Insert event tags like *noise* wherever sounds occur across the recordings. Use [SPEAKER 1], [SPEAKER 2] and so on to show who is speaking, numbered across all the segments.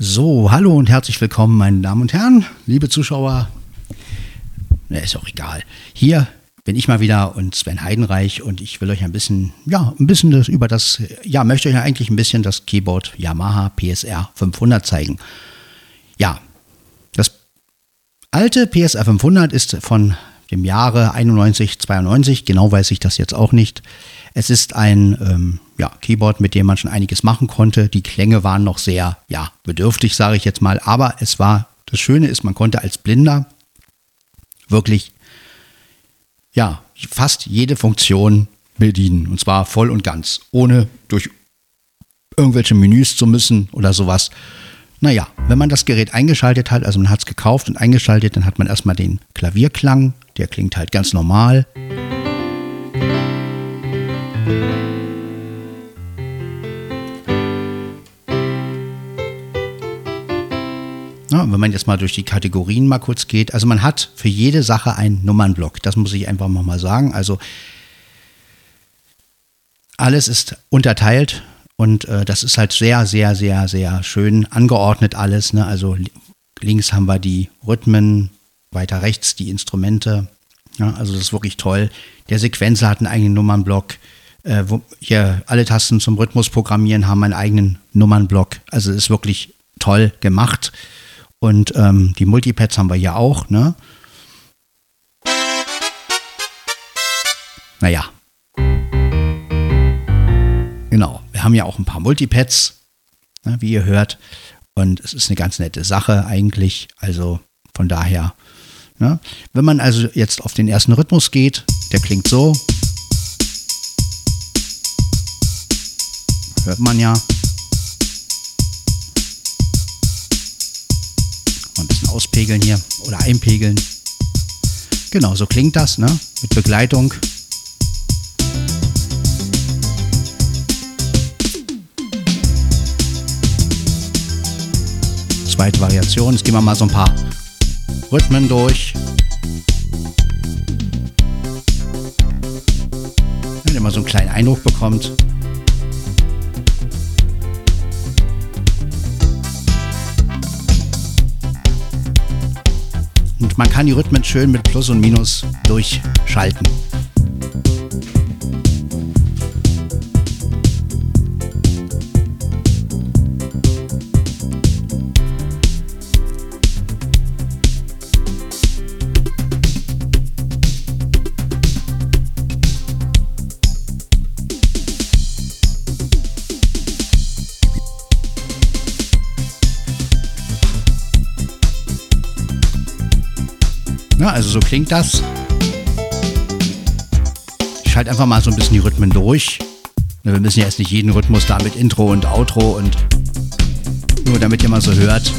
[SPEAKER 1] So, hallo und herzlich willkommen, meine Damen und Herren, liebe Zuschauer. Na, ist auch egal. Hier bin ich mal wieder und Sven Heidenreich und ich will euch ein bisschen, ja, ein bisschen das, über das, ja, möchte euch eigentlich ein bisschen das Keyboard Yamaha PSR 500 zeigen. Ja, das alte PSR 500 ist von dem Jahre 91, 92, genau weiß ich das jetzt auch nicht. Es ist ein ähm, ja, Keyboard, mit dem man schon einiges machen konnte. Die Klänge waren noch sehr ja, bedürftig, sage ich jetzt mal. Aber es war, das Schöne ist, man konnte als Blinder wirklich ja, fast jede Funktion bedienen. Und zwar voll und ganz, ohne durch irgendwelche Menüs zu müssen oder sowas. Naja, wenn man das Gerät eingeschaltet hat, also man hat es gekauft und eingeschaltet, dann hat man erstmal den Klavierklang, der klingt halt ganz normal. Ja, wenn man jetzt mal durch die Kategorien mal kurz geht, also man hat für jede Sache einen Nummernblock, das muss ich einfach mal sagen. Also alles ist unterteilt und äh, das ist halt sehr, sehr, sehr, sehr schön angeordnet alles. Ne? Also links haben wir die Rhythmen, weiter rechts die Instrumente. Ja, also das ist wirklich toll. Der Sequenzer hat einen eigenen Nummernblock. Äh, wo hier alle Tasten zum Rhythmus programmieren haben einen eigenen Nummernblock. Also ist wirklich toll gemacht. Und ähm, die Multipads haben wir hier auch, ne? Naja. Genau, wir haben ja auch ein paar Multipads, ne, wie ihr hört. Und es ist eine ganz nette Sache eigentlich. Also von daher, ne? wenn man also jetzt auf den ersten Rhythmus geht, der klingt so. Hört man ja. auspegeln hier oder einpegeln. Genau, so klingt das, ne? Mit Begleitung. Zweite Variation. Jetzt gehen wir mal so ein paar Rhythmen durch. Wenn ihr mal so einen kleinen Eindruck bekommt. Und man kann die Rhythmen schön mit Plus und Minus durchschalten. Also so klingt das. Ich schalte einfach mal so ein bisschen die Rhythmen durch. Wir müssen ja erst nicht jeden Rhythmus da mit Intro und Outro und nur damit ihr mal so hört.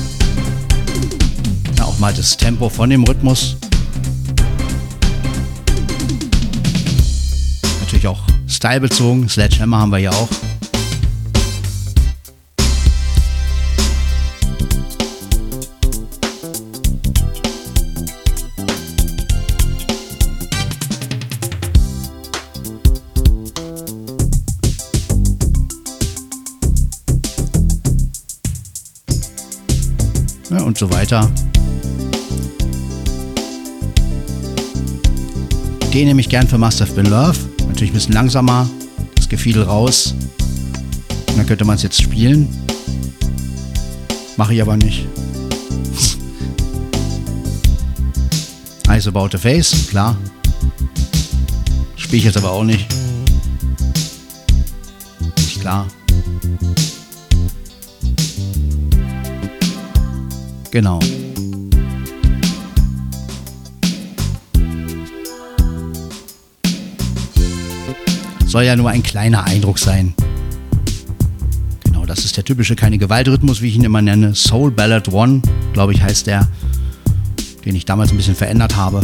[SPEAKER 1] Ja, auch mal das Tempo von dem Rhythmus. Natürlich auch stylbezogen. Sledgehammer haben wir ja auch. Weiter. Den nehme ich gern für Must Have Been Love. Natürlich ein bisschen langsamer, das Gefiedel raus. Und dann könnte man es jetzt spielen. Mache ich aber nicht. *laughs* Eyes About the Face, klar. Spiele ich jetzt aber auch nicht. Genau. Soll ja nur ein kleiner Eindruck sein. Genau, das ist der typische keine Gewaltrhythmus, wie ich ihn immer nenne. Soul Ballad One, glaube ich, heißt der, den ich damals ein bisschen verändert habe.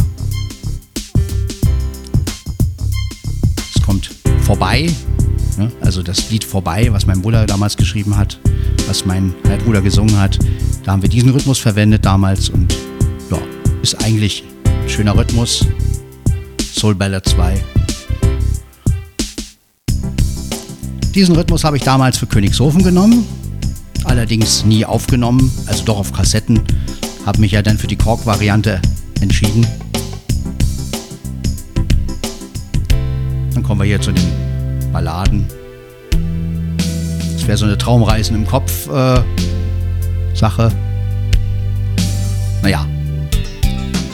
[SPEAKER 1] Es kommt vorbei, ne? also das Lied vorbei, was mein Bruder damals geschrieben hat, was mein Halbbruder gesungen hat. Da haben wir diesen Rhythmus verwendet damals und ja, ist eigentlich ein schöner Rhythmus. Soul Ballad 2. Diesen Rhythmus habe ich damals für Königshofen genommen. allerdings nie aufgenommen, also doch auf Kassetten. Habe mich ja dann für die Kork-Variante entschieden. Dann kommen wir hier zu den Balladen. Das wäre so eine Traumreisen im Kopf äh, Sache. Naja.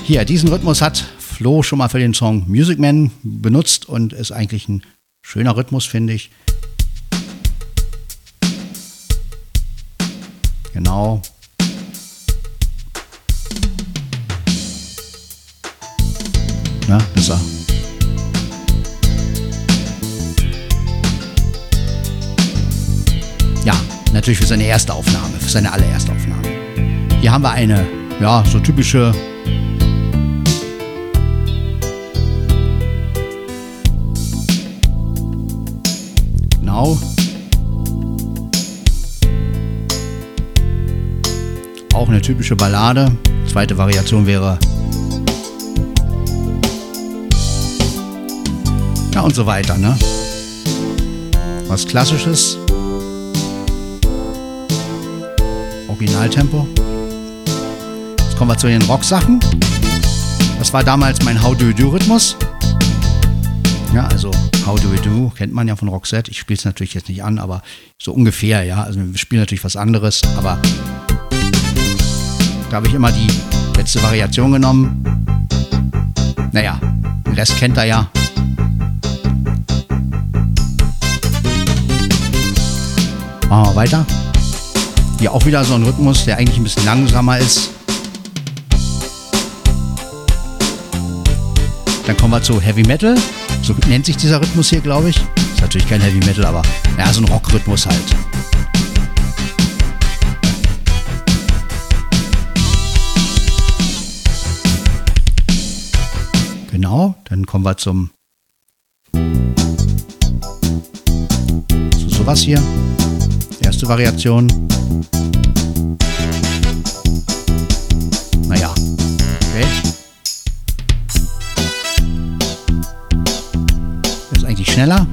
[SPEAKER 1] Hier, diesen Rhythmus hat Flo schon mal für den Song Music Man benutzt und ist eigentlich ein schöner Rhythmus, finde ich. Genau. Na, ist er. Natürlich für seine erste Aufnahme, für seine allererste Aufnahme. Hier haben wir eine, ja, so typische Genau. Auch eine typische Ballade. Zweite Variation wäre Ja und so weiter, ne? Was klassisches. Originaltempo. Jetzt kommen wir zu den Rocksachen. Das war damals mein How Do You Do Rhythmus. Ja, also How Do We Do kennt man ja von Roxette. Ich spiele es natürlich jetzt nicht an, aber so ungefähr, ja. Also wir spielen natürlich was anderes, aber da habe ich immer die letzte Variation genommen. Naja, den Rest kennt er ja. Machen wir weiter. Hier auch wieder so ein Rhythmus, der eigentlich ein bisschen langsamer ist. Dann kommen wir zu Heavy Metal. So nennt sich dieser Rhythmus hier, glaube ich. Ist natürlich kein Heavy Metal, aber ja, so ein Rockrhythmus halt. Genau, dann kommen wir zum zu sowas hier erste Variation. Naja, okay. Ist eigentlich schneller.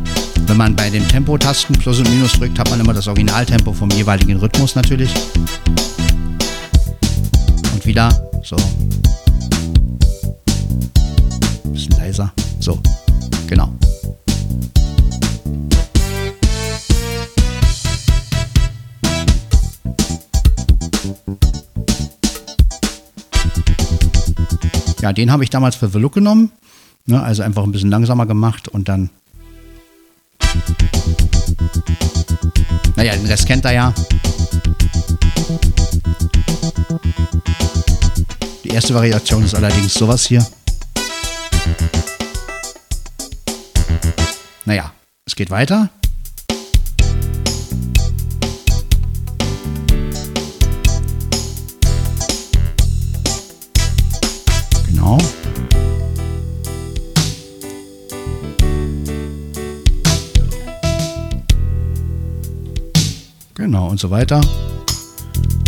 [SPEAKER 1] Wenn man bei den Tempotasten Plus und Minus drückt, hat man immer das Originaltempo vom jeweiligen Rhythmus natürlich. Und wieder so. Bisschen leiser. So, genau. Ja, den habe ich damals für The Look genommen. Ne, also einfach ein bisschen langsamer gemacht und dann. Naja, den Rest kennt er ja. Die erste Variation ist allerdings sowas hier. Naja, es geht weiter. Und so weiter.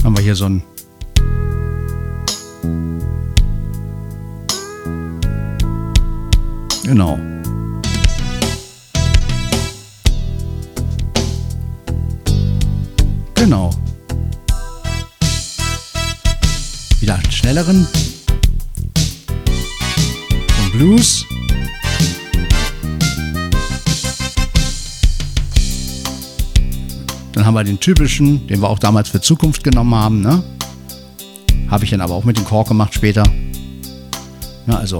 [SPEAKER 1] Haben wir hier so ein Genau. Genau. Wieder einen schnelleren Blues. Haben wir den typischen, den wir auch damals für Zukunft genommen haben. Ne? Habe ich dann aber auch mit dem Kork gemacht später. Ja, also,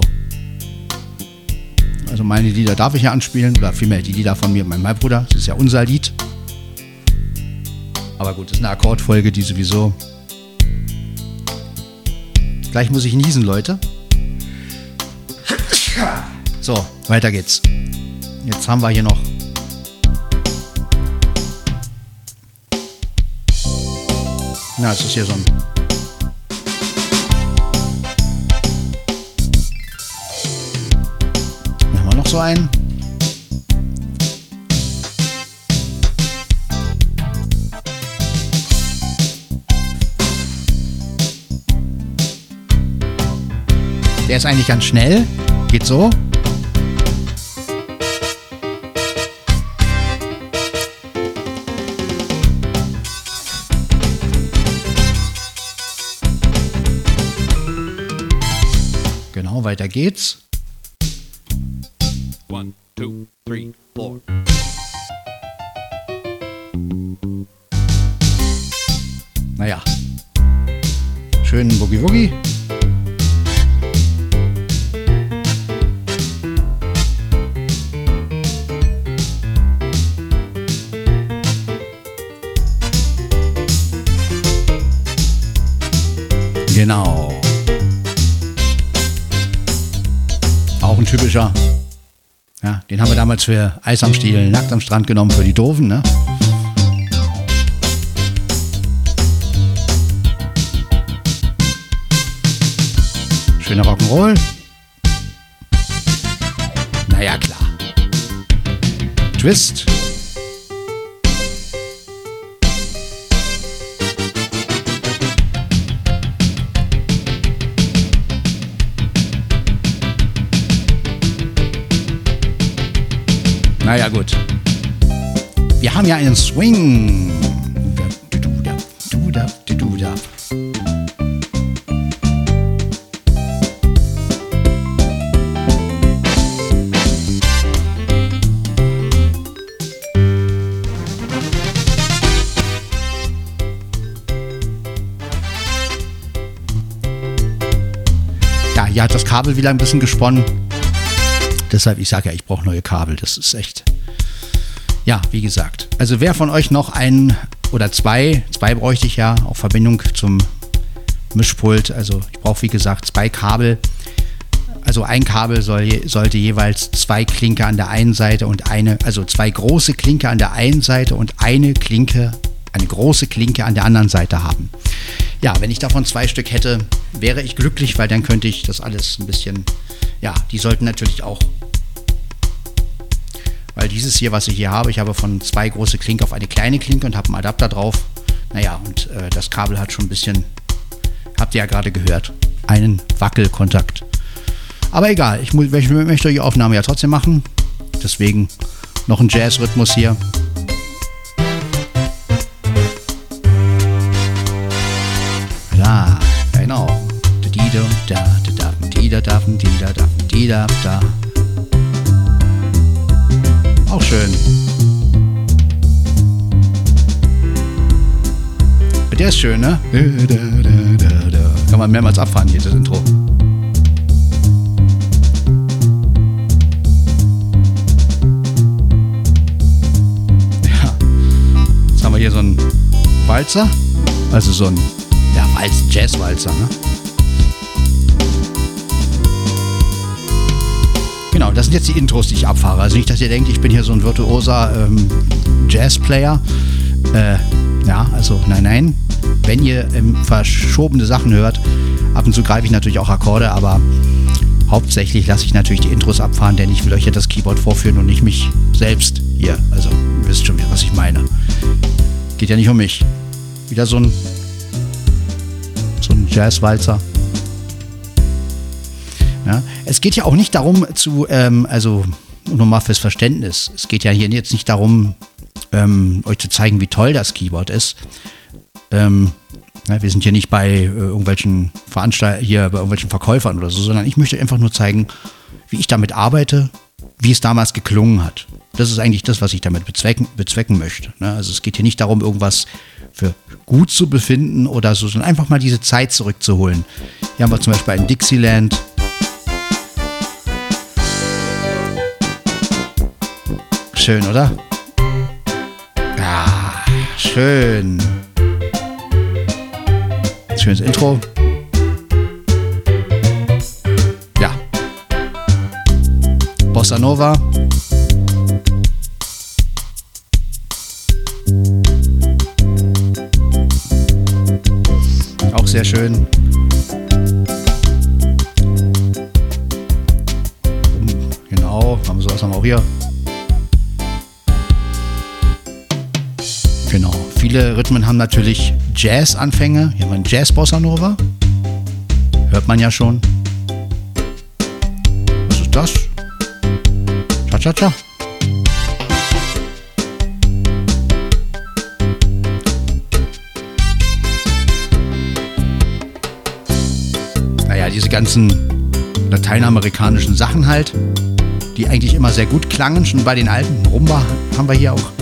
[SPEAKER 1] also meine Lieder darf ich ja anspielen, oder vielmehr die Lieder von mir und meinem Bruder. Das ist ja unser Lied. Aber gut, das ist eine Akkordfolge, die sowieso. Gleich muss ich niesen, Leute. So, weiter geht's. Jetzt haben wir hier noch Na, es ist hier so ein Hier haben wir noch so einen. Der ist eigentlich ganz schnell. Geht so. Weiter geht's. Haben wir Eis am Stiel, nackt am Strand genommen für die Doofen, ne? Schöner Rock'n'Roll. Naja, klar. Twist. Naja, gut. Wir haben ja einen Swing. Ja, hier hat das Kabel wieder ein bisschen gesponnen. Deshalb, ich sage ja, ich brauche neue Kabel. Das ist echt. Ja, wie gesagt. Also wer von euch noch ein oder zwei, zwei bräuchte ich ja, auch Verbindung zum Mischpult. Also ich brauche, wie gesagt, zwei Kabel. Also ein Kabel soll, sollte jeweils zwei Klinke an der einen Seite und eine, also zwei große Klinke an der einen Seite und eine Klinke, eine große Klinke an der anderen Seite haben. Ja, wenn ich davon zwei Stück hätte, wäre ich glücklich, weil dann könnte ich das alles ein bisschen, ja, die sollten natürlich auch weil dieses hier, was ich hier habe, ich habe von zwei große Klinke auf eine kleine Klinke und habe einen Adapter drauf. Naja, und äh, das Kabel hat schon ein bisschen, habt ihr ja gerade gehört, einen Wackelkontakt. Aber egal, ich, mu- ich möchte die Aufnahme ja trotzdem machen. Deswegen noch ein Jazz-Rhythmus hier. Ja, genau. Di-di-dum, da, di-da, di-da-da, di-da-da, di-da-da. Auch schön. Der ist schön, ne? Da, da, da, da. Kann man mehrmals abfahren, hier, Intro. Ja. Jetzt haben wir hier so einen Walzer. Also so ein Walz, Jazz-Walzer, ne? Genau, das sind jetzt die Intros, die ich abfahre. Also nicht, dass ihr denkt, ich bin hier so ein virtuoser ähm, Jazz-Player. Äh, ja, also nein, nein. Wenn ihr ähm, verschobene Sachen hört, ab und zu greife ich natürlich auch Akkorde, aber hauptsächlich lasse ich natürlich die Intros abfahren, denn ich will euch ja das Keyboard vorführen und nicht mich selbst hier. Also, ihr wisst schon, was ich meine. Geht ja nicht um mich. Wieder so ein Jazz-Walzer. Ja, es geht ja auch nicht darum zu, ähm, also nur mal fürs Verständnis, es geht ja hier jetzt nicht darum, ähm, euch zu zeigen, wie toll das Keyboard ist. Ähm, ja, wir sind hier nicht bei äh, irgendwelchen Veranstaltern, hier bei irgendwelchen Verkäufern oder so, sondern ich möchte einfach nur zeigen, wie ich damit arbeite, wie es damals geklungen hat. Das ist eigentlich das, was ich damit bezwecken, bezwecken möchte. Ne? Also es geht hier nicht darum, irgendwas für gut zu befinden oder so, sondern einfach mal diese Zeit zurückzuholen. Hier haben wir zum Beispiel ein Dixieland. Schön, oder? Ja, schön. Schönes Intro. Ja. Bossa Nova. Sehr schön. Genau, haben wir sowas haben wir auch hier. Genau. Viele Rhythmen haben natürlich Jazz-Anfänge. Hier haben wir einen Jazz-Bossa Nova. Hört man ja schon. Was ist das? Cha-cha-cha. Ganzen lateinamerikanischen Sachen halt, die eigentlich immer sehr gut klangen. Schon bei den alten Rumba haben wir hier auch.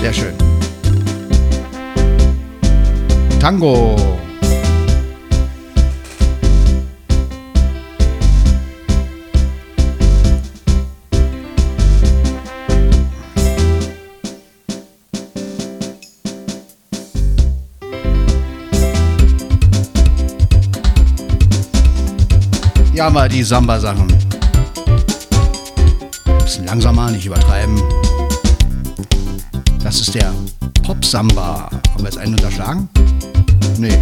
[SPEAKER 1] Sehr schön. Tango. Haben wir die Samba-Sachen. Bisschen langsamer, nicht übertreiben. Das ist der Pop-Samba. Haben wir jetzt einen unterschlagen? Nee.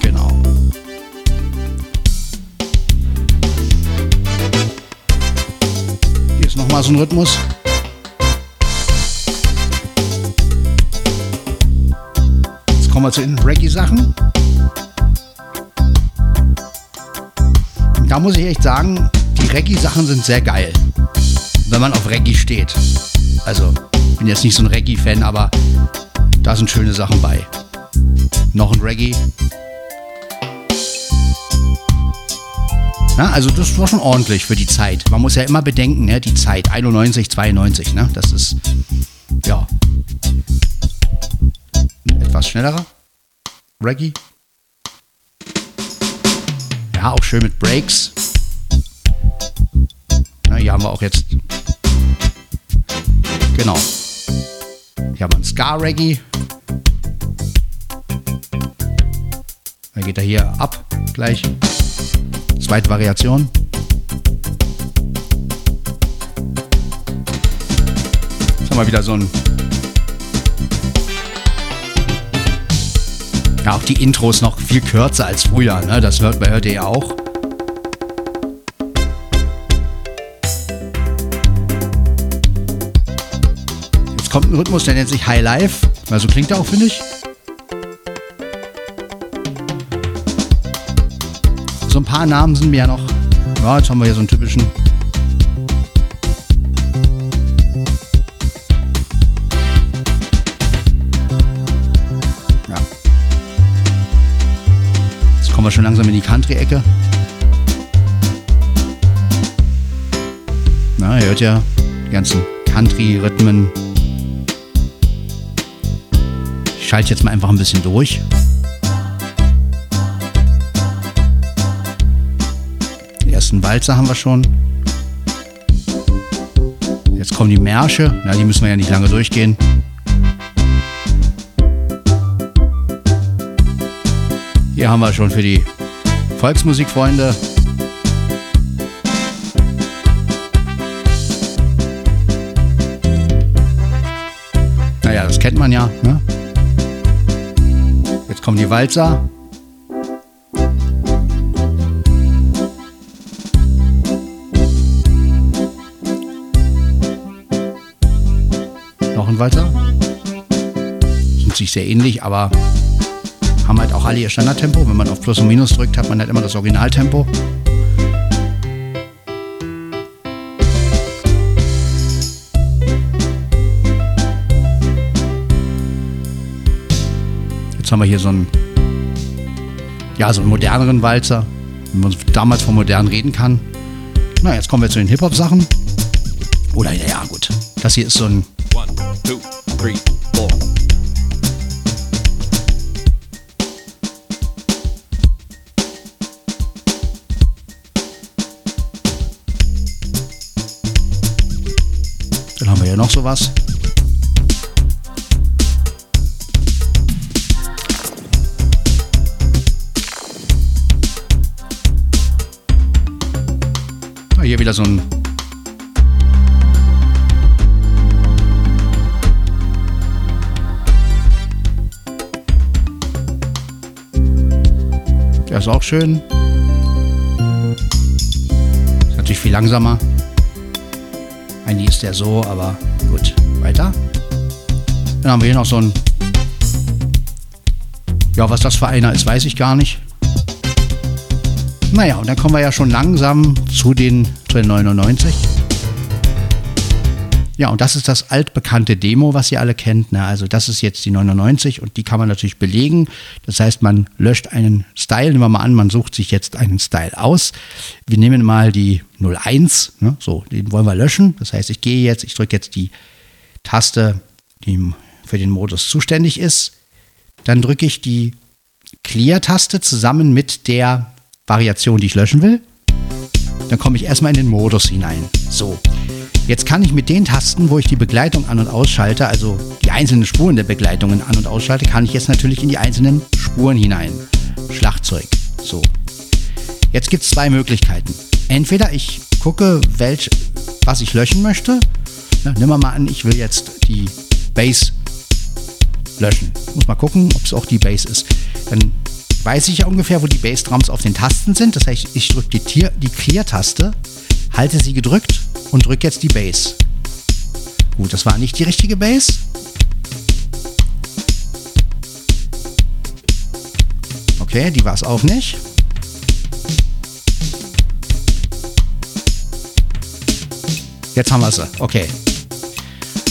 [SPEAKER 1] Genau. Hier ist nochmal so ein Rhythmus. Wir zu den Reggae-Sachen. Da muss ich echt sagen, die Reggae-Sachen sind sehr geil wenn man auf Reggae steht. Also, bin jetzt nicht so ein Reggae-Fan, aber da sind schöne Sachen bei. Noch ein Reggae. Na, also das war schon ordentlich für die Zeit. Man muss ja immer bedenken, ne, die Zeit, 91, 92, ne, das ist, ja, etwas schnellerer. Reggae. Ja, auch schön mit Breaks. Na, hier haben wir auch jetzt Genau. Hier haben wir einen Ska-Reggae. Dann geht er hier ab gleich. Zweite Variation. Jetzt haben wir wieder so ein. Ja, auch die Intros noch viel kürzer als früher. Ne? Das hört, hört ihr ja auch. kommt ein Rhythmus, der nennt sich High Life. Weil so klingt er auch, finde ich. So ein paar Namen sind mir ja noch. Ja, jetzt haben wir hier so einen typischen. Kommen wir schon langsam in die Country-Ecke. Na, ihr hört ja die ganzen Country-Rhythmen. Ich schalte jetzt mal einfach ein bisschen durch. Den ersten Walzer haben wir schon. Jetzt kommen die Märsche. Na, die müssen wir ja nicht lange durchgehen. Hier haben wir schon für die Volksmusikfreunde Naja, das kennt man ja. Ne? kommen die Walzer. Noch ein Walzer. Sind sich sehr ähnlich, aber auch alle ihr Standardtempo. Wenn man auf Plus und Minus drückt, hat man halt immer das Originaltempo. haben wir hier so einen, ja, so einen moderneren Walzer, wie man damals von modern reden kann. Na, jetzt kommen wir zu den Hip-Hop-Sachen. Oder, ja, gut. Das hier ist so ein. One, two, three, hier noch sowas. hier wieder so ein Der ist auch schön. Ist natürlich viel langsamer. Eigentlich ist der so, aber Gut, weiter. Dann haben wir hier noch so ein. Ja, was das für einer ist, weiß ich gar nicht. Naja, und dann kommen wir ja schon langsam zu den, zu den 99. Ja, und das ist das altbekannte Demo, was ihr alle kennt. Ne? Also das ist jetzt die 99 und die kann man natürlich belegen. Das heißt, man löscht einen Style. Nehmen wir mal an, man sucht sich jetzt einen Style aus. Wir nehmen mal die 01. Ne? So, den wollen wir löschen. Das heißt, ich gehe jetzt, ich drücke jetzt die Taste, die für den Modus zuständig ist. Dann drücke ich die Clear-Taste zusammen mit der Variation, die ich löschen will. Dann komme ich erstmal in den Modus hinein. So. Jetzt kann ich mit den Tasten, wo ich die Begleitung an- und ausschalte, also die einzelnen Spuren der Begleitungen an- und ausschalte, kann ich jetzt natürlich in die einzelnen Spuren hinein. Schlagzeug. So. Jetzt gibt es zwei Möglichkeiten. Entweder ich gucke, welch, was ich löschen möchte. Na, nimm mal an, ich will jetzt die Bass löschen. Muss mal gucken, ob es auch die Bass ist. Dann weiß ich ja ungefähr, wo die Bassdrums auf den Tasten sind. Das heißt, ich drücke die, die Clear-Taste, halte sie gedrückt und drücke jetzt die Bass. Gut, das war nicht die richtige Bass. Okay, die war es auch nicht. Jetzt haben wir sie. Okay.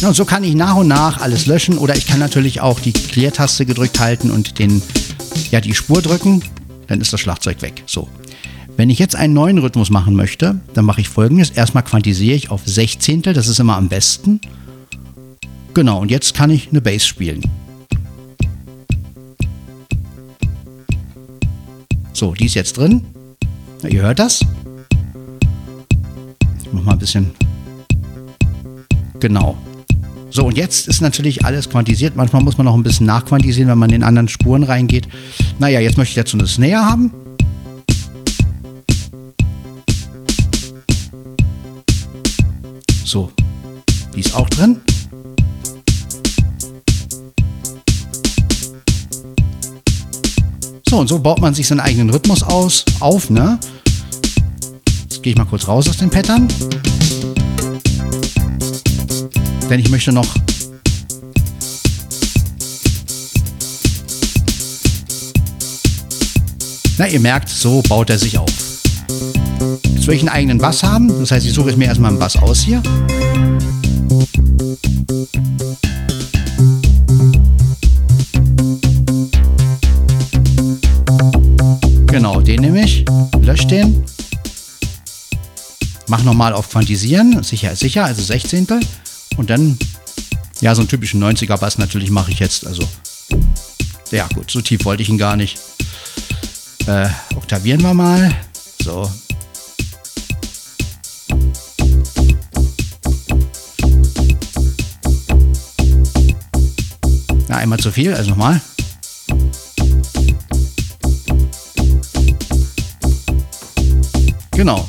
[SPEAKER 1] Und so kann ich nach und nach alles löschen oder ich kann natürlich auch die Clear-Taste gedrückt halten und den, ja, die Spur drücken. Dann ist das Schlagzeug weg. So. Wenn ich jetzt einen neuen Rhythmus machen möchte, dann mache ich folgendes. Erstmal quantisiere ich auf Sechzehntel, das ist immer am besten. Genau, und jetzt kann ich eine Bass spielen. So, die ist jetzt drin. Ja, ihr hört das. Ich mach mal ein bisschen. Genau. So, und jetzt ist natürlich alles quantisiert. Manchmal muss man noch ein bisschen nachquantisieren, wenn man in anderen Spuren reingeht. Naja, jetzt möchte ich dazu eine Snare haben. So, die ist auch drin. So, und so baut man sich seinen eigenen Rhythmus aus, auf, ne? Jetzt gehe ich mal kurz raus aus dem Pattern. Denn ich möchte noch Na, ihr merkt, so baut er sich auf. Jetzt will ich einen eigenen Bass haben. Das heißt, ich suche jetzt mir erstmal einen Bass aus hier. Genau, den nehme ich. Lösche den. Mach nochmal auf Quantisieren. Sicher ist sicher, also 16. Und dann, ja, so einen typischen 90er Bass natürlich mache ich jetzt. Also, ja gut, so tief wollte ich ihn gar nicht. Äh, oktavieren wir mal. So. Ja, einmal zu viel, also nochmal. Genau.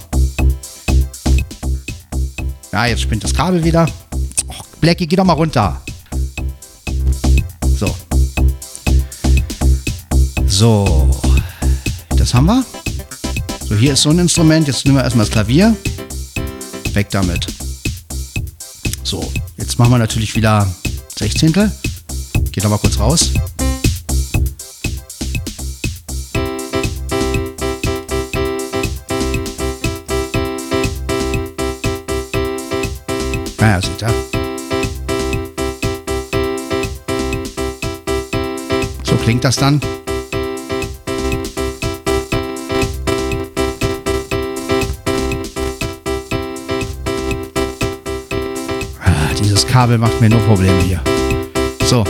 [SPEAKER 1] Ja, jetzt spinnt das Kabel wieder. Blackie, geh doch mal runter. So. So. Das haben wir. So, hier ist so ein Instrument. Jetzt nehmen wir erstmal das Klavier. Weg damit. So, jetzt machen wir natürlich wieder Sechzehntel. Geht noch mal kurz raus. Naja, sieht er. Klingt das dann. Ah, dieses Kabel macht mir nur Probleme hier. So.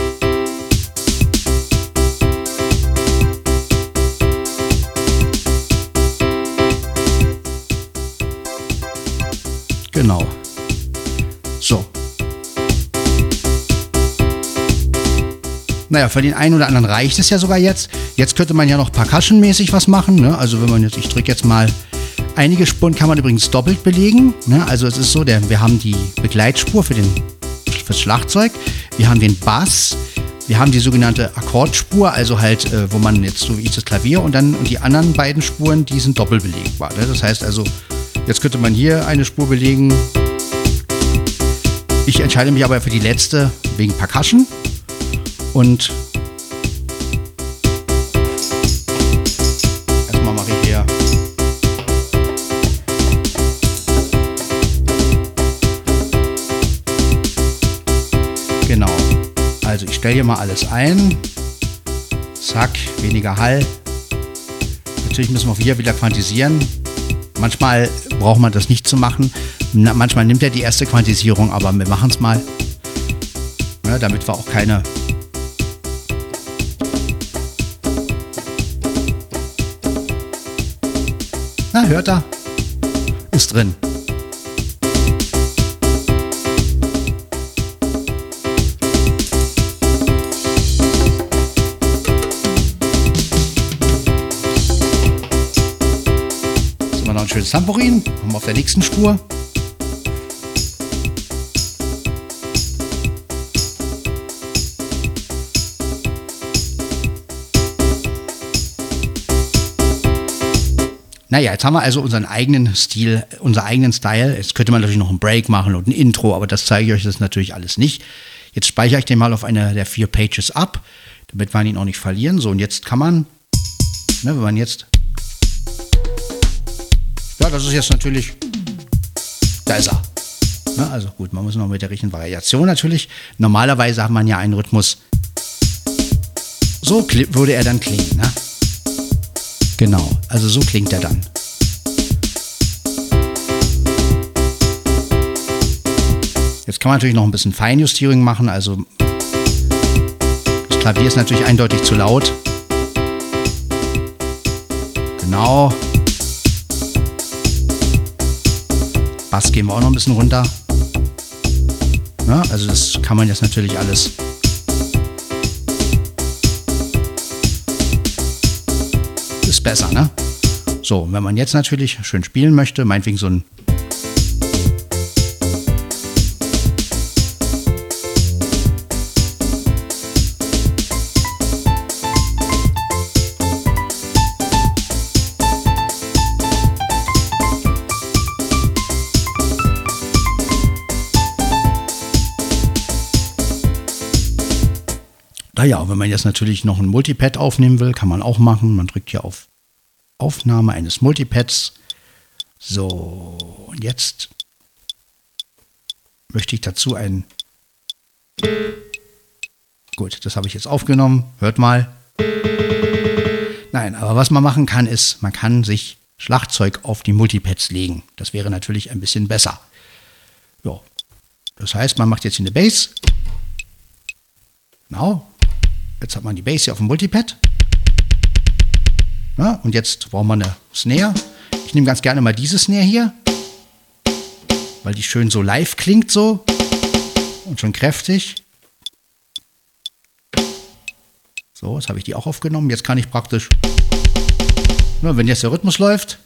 [SPEAKER 1] Naja, für den einen oder anderen reicht es ja sogar jetzt. Jetzt könnte man ja noch percussion-mäßig was machen. Ne? Also wenn man jetzt, ich drücke jetzt mal, einige Spuren kann man übrigens doppelt belegen. Ne? Also es ist so, der, wir haben die Begleitspur für den, fürs Schlagzeug, wir haben den Bass, wir haben die sogenannte Akkordspur, also halt, äh, wo man jetzt so wie ich das Klavier und dann und die anderen beiden Spuren, die sind doppelt belegbar. Ne? Das heißt also, jetzt könnte man hier eine Spur belegen. Ich entscheide mich aber für die letzte wegen Percussion und erstmal mache ich hier genau. Also ich stelle hier mal alles ein. Zack weniger Hall. Natürlich müssen wir hier wieder quantisieren. Manchmal braucht man das nicht zu machen. Manchmal nimmt er die erste Quantisierung aber wir machen es mal. Ja, damit wir auch keine Na, hört er? Ist drin. Haben wir noch ein schönes Tambourin. Haben wir auf der nächsten Spur. Naja, jetzt haben wir also unseren eigenen Stil, unseren eigenen Style. Jetzt könnte man natürlich noch einen Break machen und ein Intro, aber das zeige ich euch das natürlich alles nicht. Jetzt speichere ich den mal auf eine der vier Pages ab, damit wir ihn auch nicht verlieren. So, und jetzt kann man, ne, wenn man jetzt, ja, das ist jetzt natürlich, da ist er. Ne, also gut, man muss noch mit der richtigen Variation natürlich. Normalerweise hat man ja einen Rhythmus, so würde er dann klingen. Ne? Genau, also so klingt er dann. Jetzt kann man natürlich noch ein bisschen Feinjustierung machen, also das Klavier ist natürlich eindeutig zu laut. Genau. Bass gehen wir auch noch ein bisschen runter. Ja, also das kann man jetzt natürlich alles besser, ne? So, wenn man jetzt natürlich schön spielen möchte, meinetwegen so ein Naja, wenn man jetzt natürlich noch ein Multipad aufnehmen will, kann man auch machen. Man drückt hier auf Aufnahme eines Multipads. So, und jetzt möchte ich dazu ein... Gut, das habe ich jetzt aufgenommen. Hört mal. Nein, aber was man machen kann, ist, man kann sich Schlagzeug auf die Multipads legen. Das wäre natürlich ein bisschen besser. Ja. Das heißt, man macht jetzt hier eine Bass. Genau. Jetzt hat man die Bass hier auf dem Multipad. Ja, und jetzt brauchen wir eine Snare. Ich nehme ganz gerne mal diese Snare hier, weil die schön so live klingt so und schon kräftig. So, jetzt habe ich die auch aufgenommen. Jetzt kann ich praktisch, na, wenn jetzt der Rhythmus läuft,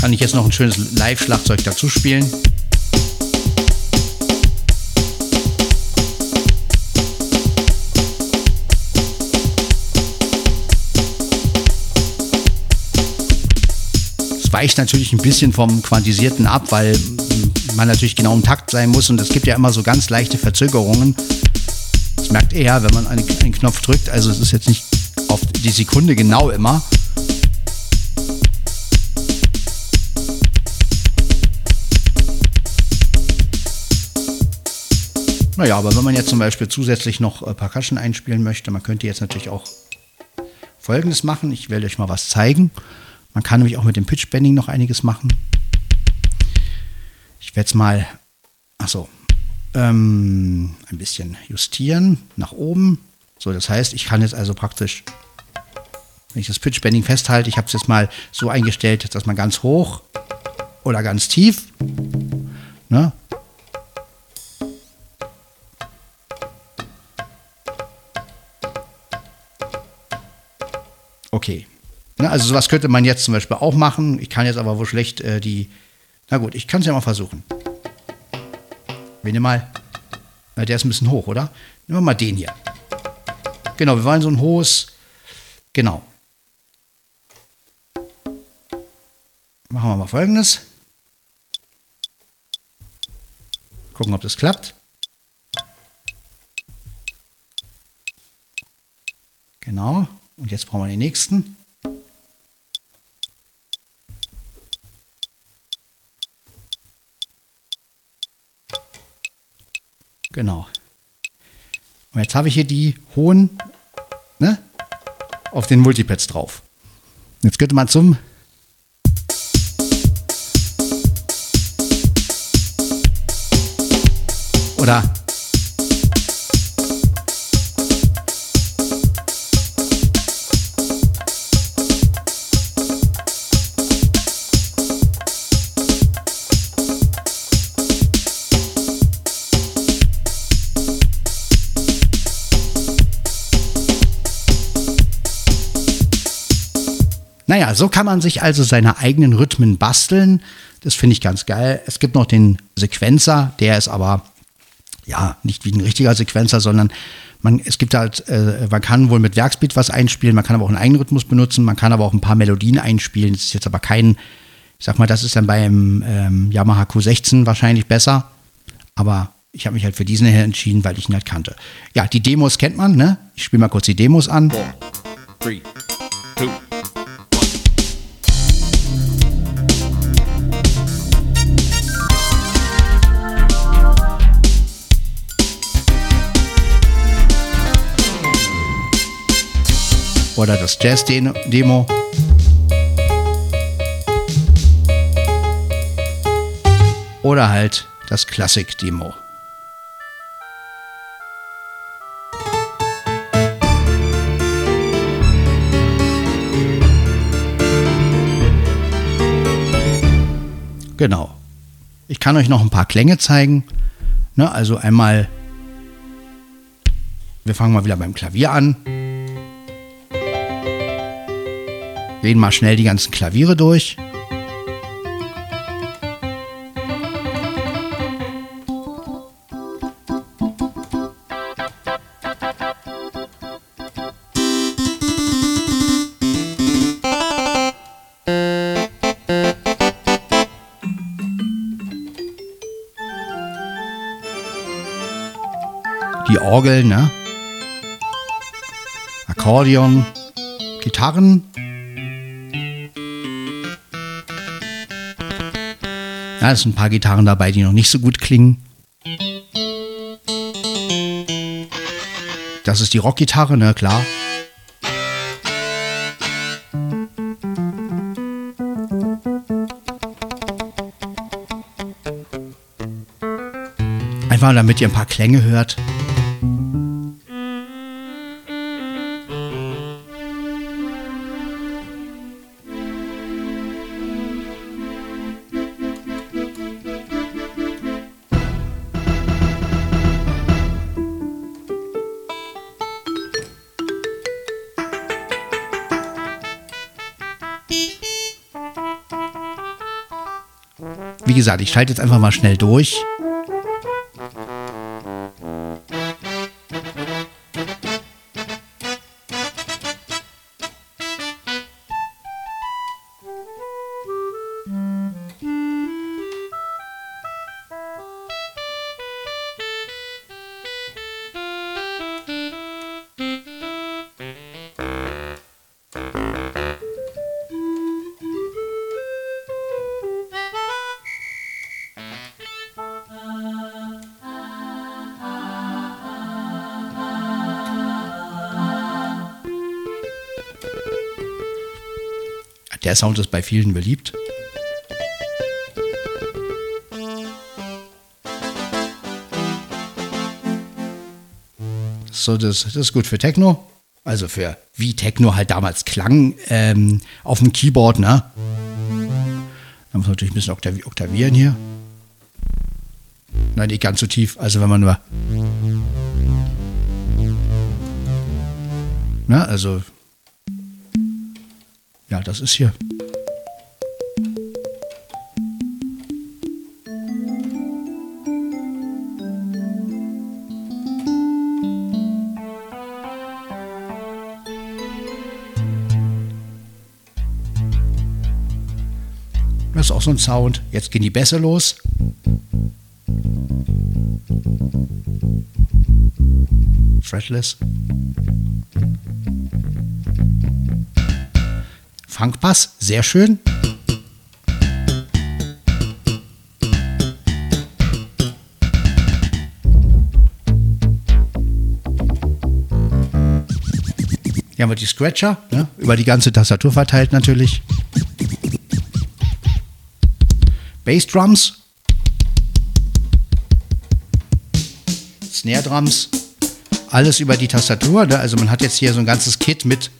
[SPEAKER 1] kann ich jetzt noch ein schönes Live-Schlagzeug dazu spielen. Weicht natürlich ein bisschen vom Quantisierten ab, weil man natürlich genau im Takt sein muss und es gibt ja immer so ganz leichte Verzögerungen. Das merkt er, wenn man einen, einen Knopf drückt. Also es ist jetzt nicht auf die Sekunde genau immer. Naja, aber wenn man jetzt zum Beispiel zusätzlich noch äh, Percussion einspielen möchte, man könnte jetzt natürlich auch Folgendes machen. Ich werde euch mal was zeigen. Man kann nämlich auch mit dem Pitch Bending noch einiges machen. Ich werde es mal, achso, ähm, ein bisschen justieren nach oben. So, das heißt, ich kann jetzt also praktisch, wenn ich das Pitch Bending festhalte, ich habe es jetzt mal so eingestellt, dass man ganz hoch oder ganz tief, ne? Okay. Ne, also sowas könnte man jetzt zum Beispiel auch machen. Ich kann jetzt aber wohl schlecht äh, die. Na gut, ich kann es ja mal versuchen. Wir nehmen mal. Na, der ist ein bisschen hoch, oder? Nehmen wir mal den hier. Genau, wir wollen so ein hohes. Genau. Machen wir mal folgendes. Gucken, ob das klappt. Genau. Und jetzt brauchen wir den nächsten. Genau. Und jetzt habe ich hier die hohen, ne? Auf den Multipads drauf. Jetzt könnte man zum oder Naja, so kann man sich also seine eigenen Rhythmen basteln. Das finde ich ganz geil. Es gibt noch den Sequenzer, der ist aber ja nicht wie ein richtiger Sequenzer, sondern man, es gibt halt, äh, man kann wohl mit Werksbeat was einspielen, man kann aber auch einen Eigenrhythmus benutzen, man kann aber auch ein paar Melodien einspielen. Das ist jetzt aber kein, ich sag mal, das ist dann beim ähm, Yamaha Q16 wahrscheinlich besser. Aber ich habe mich halt für diesen hier entschieden, weil ich ihn halt kannte. Ja, die Demos kennt man, ne? Ich spiele mal kurz die Demos an.
[SPEAKER 2] Four, three, two,
[SPEAKER 1] oder das Jazz-Demo. Oder halt das Klassik-Demo. Genau. Ich kann euch noch ein paar Klänge zeigen. Ne, also einmal, wir fangen mal wieder beim Klavier an. Gehen mal schnell die ganzen Klaviere durch. Die Orgel, ne? Akkordeon, Gitarren. Es sind ein paar Gitarren dabei, die noch nicht so gut klingen. Das ist die Rockgitarre, ne, klar. Einfach damit ihr ein paar Klänge hört. Gesagt, ich schalte jetzt einfach mal schnell durch. Der Sound ist bei vielen beliebt. So, das, das ist gut für Techno. Also für wie Techno halt damals klang ähm, auf dem Keyboard, ne? Da muss man natürlich ein bisschen oktavi oktavieren hier. Nein, nicht ganz so tief. Also wenn man nur. Na, also. Das ist hier. Das ist auch so ein Sound. Jetzt gehen die Bässe los. Fretless. Fangpass, sehr schön. Hier haben wir die Scratcher, ne? über die ganze Tastatur verteilt natürlich. Bassdrums. Snare Drums. Alles über die Tastatur. Ne? Also man hat jetzt hier so ein ganzes Kit mit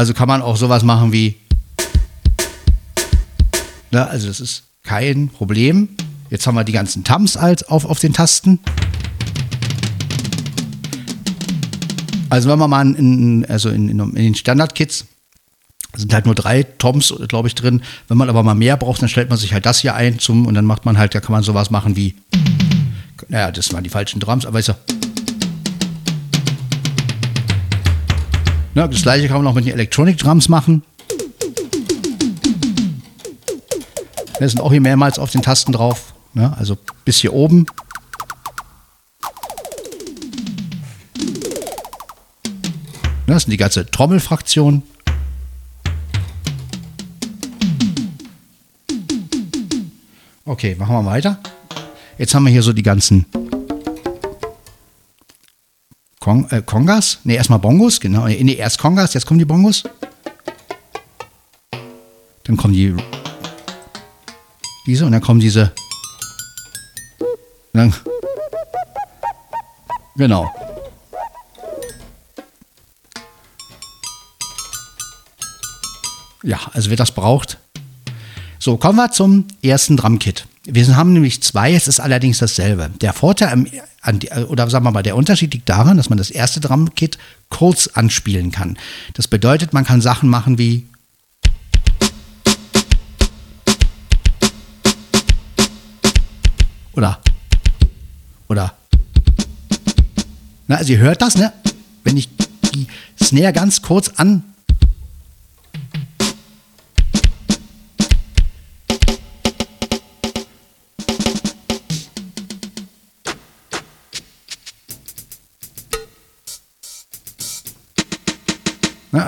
[SPEAKER 1] Also kann man auch sowas machen wie. Ne? Also das ist kein Problem. Jetzt haben wir die ganzen Tams auf, auf den Tasten. Also wenn man mal in, also in, in den Standard-Kits sind halt nur drei Toms, glaube ich, drin. Wenn man aber mal mehr braucht, dann stellt man sich halt das hier ein zum und dann macht man halt, da kann man sowas machen wie, naja, das waren die falschen Drums, aber ist ja. Na, das gleiche kann man auch mit den Electronic Drums machen. Da sind auch hier mehrmals auf den Tasten drauf. Ne? Also bis hier oben. Das sind die ganze Trommelfraktion. Okay, machen wir weiter. Jetzt haben wir hier so die ganzen Kong, äh, Kongas. Ne, erstmal Bongos, genau. Ne, erst Kongas, jetzt kommen die Bongos. Dann kommen die diese und dann kommen diese. Dann, genau. Ja, also wer das braucht. So, kommen wir zum ersten Drumkit. Wir haben nämlich zwei, es ist allerdings dasselbe. Der Vorteil, am, an, oder sagen wir mal, der Unterschied liegt daran, dass man das erste Drumkit kurz anspielen kann. Das bedeutet, man kann Sachen machen wie oder oder na, also ihr hört das, ne? Wenn ich die Snare ganz kurz an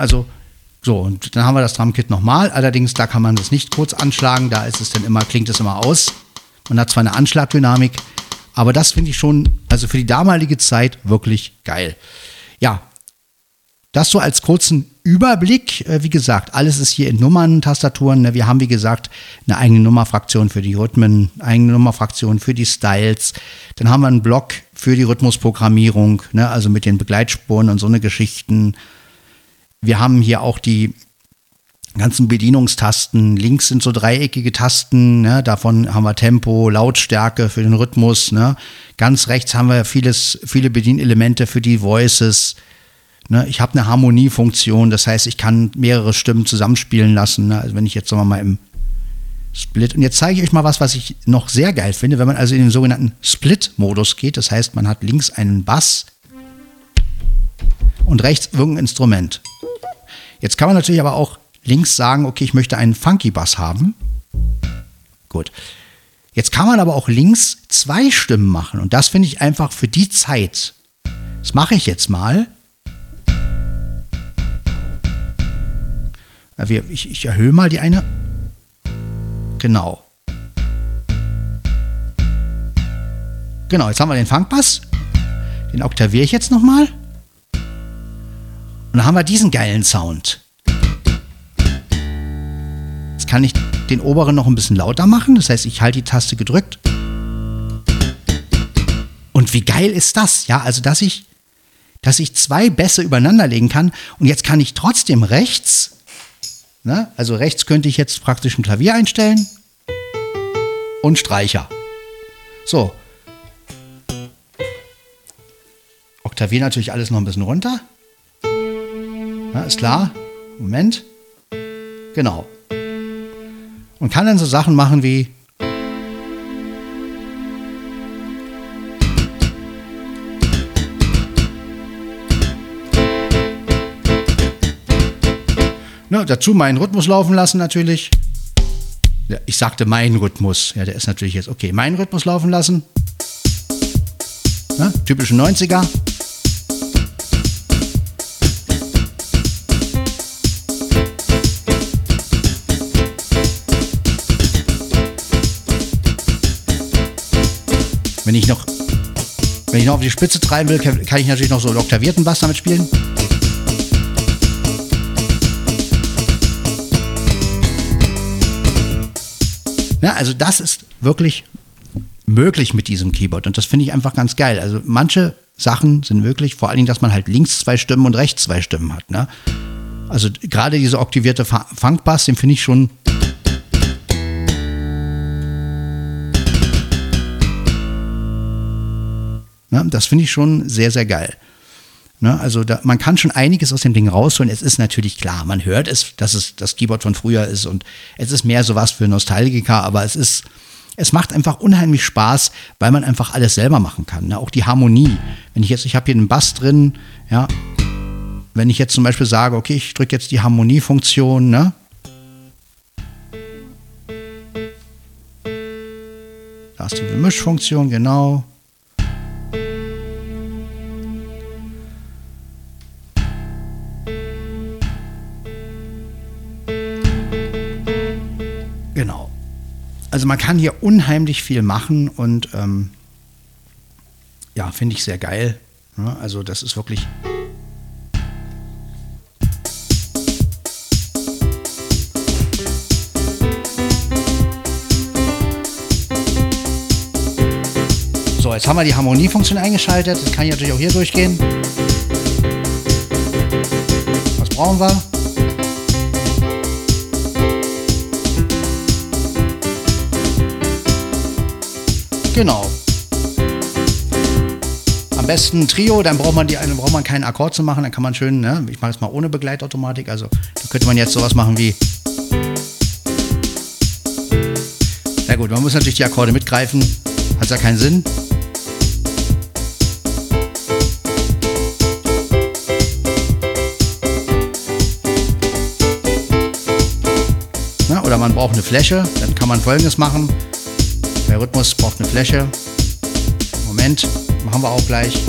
[SPEAKER 1] also so, und dann haben wir das Drumkit nochmal. Allerdings, da kann man das nicht kurz anschlagen. Da ist es dann immer, klingt es immer aus. Man hat zwar eine Anschlagdynamik, aber das finde ich schon, also für die damalige Zeit wirklich geil. Ja, das so als kurzen Überblick. Äh, wie gesagt, alles ist hier in Nummern-Tastaturen. Ne? Wir haben, wie gesagt, eine eigene Nummerfraktion für die Rhythmen, eigene Nummerfraktion für die Styles. Dann haben wir einen Block für die Rhythmusprogrammierung, ne? also mit den Begleitspuren und so eine Geschichten. Wir haben hier auch die ganzen Bedienungstasten. Links sind so dreieckige Tasten, ne? davon haben wir Tempo, Lautstärke für den Rhythmus. Ne? Ganz rechts haben wir vieles, viele Bedienelemente für die Voices. Ne? Ich habe eine Harmoniefunktion, das heißt, ich kann mehrere Stimmen zusammenspielen lassen. Ne? Also wenn ich jetzt sagen wir mal im Split. Und jetzt zeige ich euch mal was, was ich noch sehr geil finde, wenn man also in den sogenannten Split-Modus geht. Das heißt, man hat links einen Bass und rechts irgendein Instrument. Jetzt kann man natürlich aber auch links sagen, okay, ich möchte einen Funky Bass haben. Gut. Jetzt kann man aber auch links zwei Stimmen machen und das finde ich einfach für die Zeit. Das mache ich jetzt mal. Ich, ich erhöhe mal die eine. Genau. Genau, jetzt haben wir den Funkbass. Den oktaviere ich jetzt nochmal. Und dann haben wir diesen geilen Sound kann ich den oberen noch ein bisschen lauter machen. Das heißt, ich halte die Taste gedrückt. Und wie geil ist das? Ja, also dass ich, dass ich zwei Bässe übereinander legen kann und jetzt kann ich trotzdem rechts, ne, also rechts könnte ich jetzt praktisch ein Klavier einstellen und Streicher. So. Oktavier natürlich alles noch ein bisschen runter. Ja, ist klar. Moment. Genau und kann dann so Sachen machen wie Ne, dazu meinen Rhythmus laufen lassen natürlich. Ja, ich sagte meinen Rhythmus. Ja, der ist natürlich jetzt okay. Meinen Rhythmus laufen lassen. Ne, typische 90er. Wenn ich noch Wenn ich noch auf die Spitze treiben will, kann ich natürlich noch so einen oktavierten Bass damit spielen. Ja, also das ist wirklich möglich mit diesem Keyboard und das finde ich einfach ganz geil. Also manche Sachen sind möglich, vor allen Dingen, dass man halt links zwei Stimmen und rechts zwei Stimmen hat. Ne? Also gerade diese oktavierte Fa- Funkbass, den finde ich schon Ne, das finde ich schon sehr, sehr geil. Ne, also da, man kann schon einiges aus dem Ding rausholen. Es ist natürlich klar, man hört es, dass es das Keyboard von früher ist und es ist mehr sowas für Nostalgiker, aber es ist, es macht einfach unheimlich Spaß, weil man einfach alles selber machen kann. Ne? Auch die Harmonie. Wenn ich jetzt, ich habe hier einen Bass drin, ja, wenn ich jetzt zum Beispiel sage, okay, ich drücke jetzt die Harmoniefunktion, ne? Da ist die Mischfunktion, genau. Genau. Also man kann hier unheimlich viel machen und ähm, ja, finde ich sehr geil. Ja, also das ist wirklich. So, jetzt haben wir die Harmoniefunktion eingeschaltet. Das kann ich natürlich auch hier durchgehen. Was brauchen wir? Genau. Am besten ein Trio, dann braucht man die dann braucht man keinen Akkord zu machen, dann kann man schön, ne? ich mache es mal ohne Begleitautomatik, also da könnte man jetzt sowas machen wie. Na gut, man muss natürlich die Akkorde mitgreifen, hat ja keinen Sinn. Na, oder man braucht eine Fläche, dann kann man folgendes machen. Der Rhythmus braucht eine Fläche. Moment, machen wir auch gleich.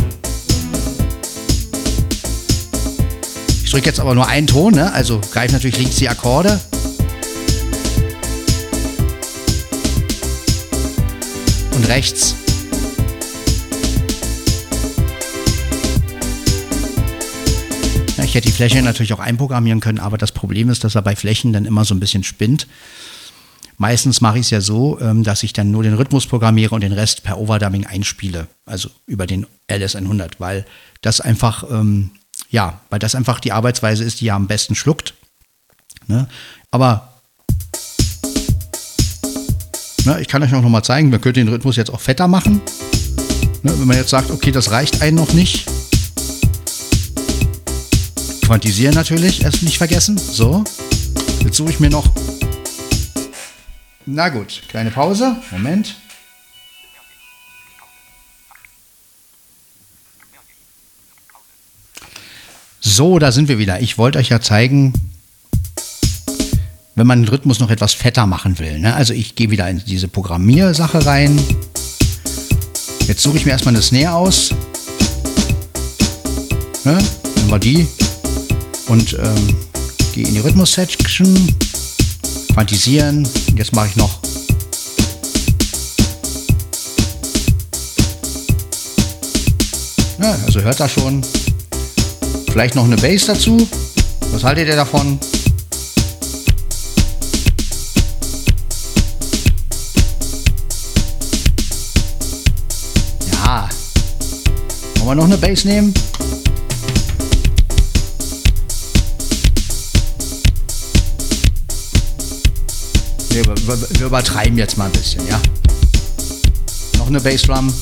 [SPEAKER 1] Ich drücke jetzt aber nur einen Ton, ne? also greife natürlich links die Akkorde. Und rechts. Ich hätte die Fläche natürlich auch einprogrammieren können, aber das Problem ist, dass er bei Flächen dann immer so ein bisschen spinnt. Meistens mache ich es ja so, ähm, dass ich dann nur den Rhythmus programmiere und den Rest per Overdubbing einspiele, also über den LS100, weil das einfach, ähm, ja, weil das einfach die Arbeitsweise ist, die ja am besten schluckt. Ne? Aber ne, ich kann euch auch noch mal zeigen, man könnte den Rhythmus jetzt auch fetter machen. Ne, wenn man jetzt sagt, okay, das reicht einen noch nicht. Quantisieren natürlich, erst nicht vergessen. So, jetzt suche ich mir noch na gut, kleine Pause. Moment. So, da sind wir wieder. Ich wollte euch ja zeigen, wenn man den Rhythmus noch etwas fetter machen will. Ne? Also ich gehe wieder in diese Programmiersache rein. Jetzt suche ich mir erstmal eine Snare aus. Ne? Nehmen wir die. Und ähm, gehe in die Rhythmus-Section quantisieren. Jetzt mache ich noch ja, also hört da schon. Vielleicht noch eine Bass dazu. Was haltet ihr davon? Ja. Wollen wir noch eine Bass nehmen? Wir, wir, übertreiben jetzt mal ein bisschen, ja. Noch eine Bassdrum.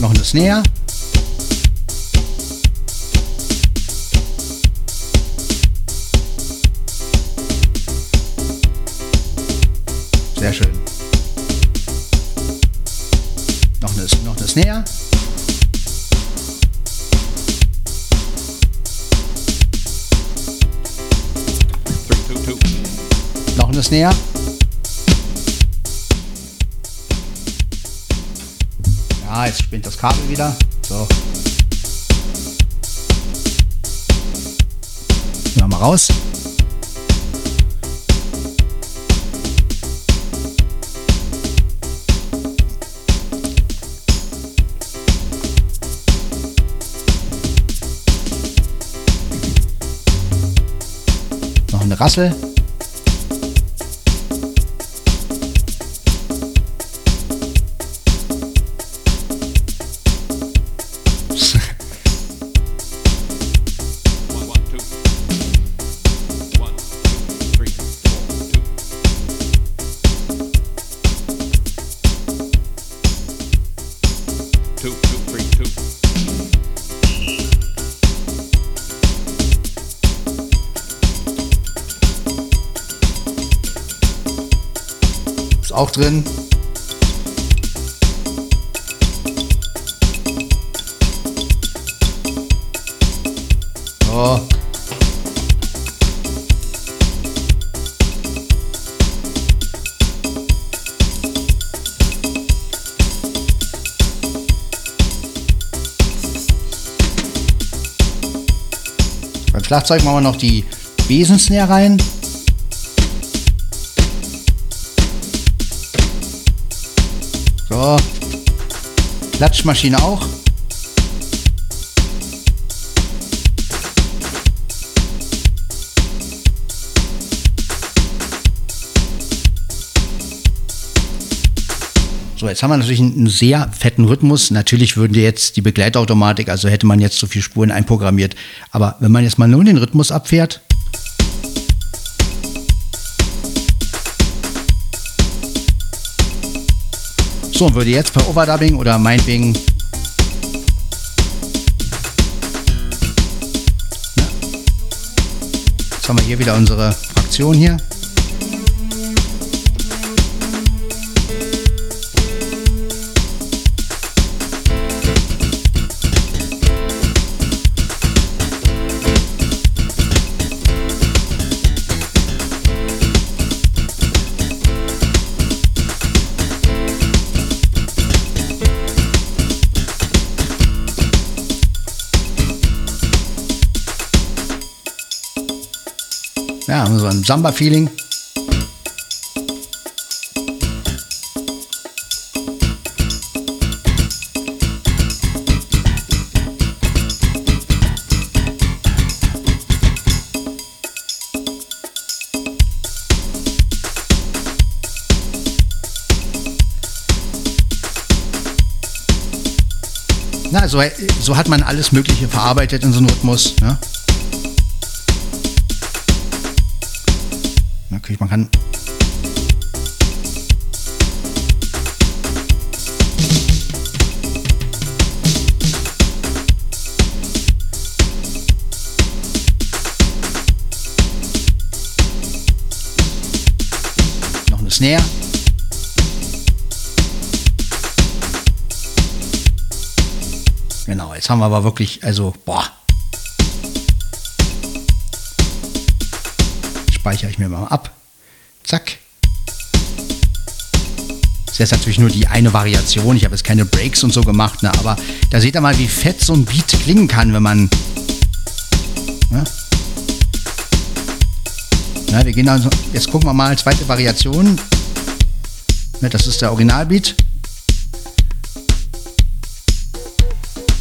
[SPEAKER 1] Noch eine Snare. Sehr schön. Noch eine, noch eine Snare. kommt das näher. Ja, jetzt spinnt das Kabel wieder. So. Gehen wir mal raus. Rassel. Auch drin. So. Beim Schlagzeug machen wir noch die Besensnare rein. So. Klatschmaschine auch. So, jetzt haben wir natürlich einen, sehr fetten Rhythmus. Natürlich würden wir jetzt die Begleitautomatik, also hätte man jetzt so viele Spuren einprogrammiert. Aber wenn man jetzt mal nur den Rhythmus abfährt, So, und würde jetzt per Overdubbing oder meinetwegen. Jetzt haben wir hier wieder unsere Fraktion hier. Samba-Feeling. Na, so, so hat man alles Mögliche verarbeitet in so einem Rhythmus. Ne? Natürlich, man kann. Noch eine Snare. Genau, jetzt haben wir aber wirklich, also, boah. speichere ich mir mal ab. Das ist natürlich nur die eine Variation. Ich habe jetzt keine Breaks und so gemacht, ne? aber da seht ihr mal, wie fett so ein Beat klingen kann, wenn man. Ne? Ja, wir gehen also, jetzt gucken wir mal, zweite Variation. Ne, das ist der Originalbeat.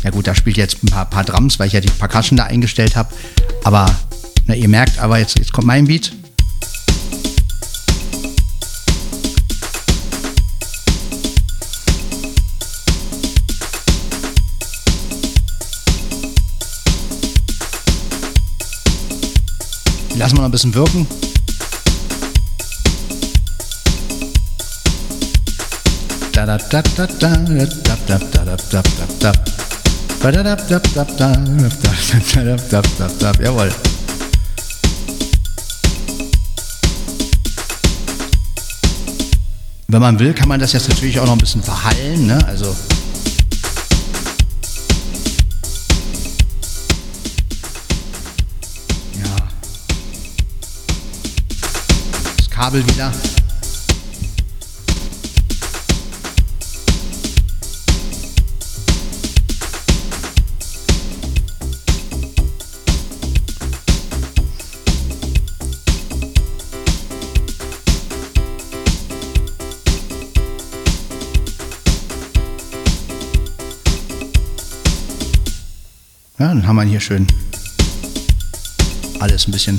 [SPEAKER 1] Ja gut, da spielt jetzt ein paar, paar Drums, weil ich ja die Percussion da eingestellt habe. Aber na, ihr merkt, aber jetzt, jetzt kommt mein Beat. Lassen wir noch ein bisschen wirken. Jawohl. Wenn man will, kann man das jetzt natürlich auch noch ein bisschen verhallen, ne? Also Kabel wieder. Ja, dann haben wir hier schön alles ein bisschen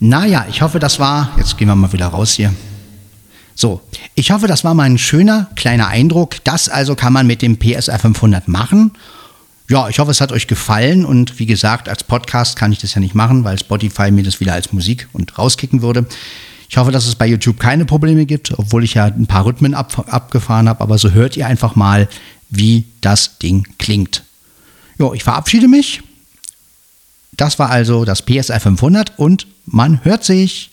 [SPEAKER 1] Naja, ich hoffe, das war, jetzt gehen wir mal wieder raus hier. So, ich hoffe, das war mal ein schöner kleiner Eindruck. Das also kann man mit dem PSR 500 machen. Ja, ich hoffe, es hat euch gefallen und wie gesagt, als Podcast kann ich das ja nicht machen, weil Spotify mir das wieder als Musik und rauskicken würde. Ich hoffe, dass es bei YouTube keine Probleme gibt, obwohl ich ja ein paar Rhythmen ab, abgefahren habe, aber so hört ihr einfach mal, wie das Ding klingt. Jo, ich verabschiede mich. Das war also das PSR 500 und man hört sich.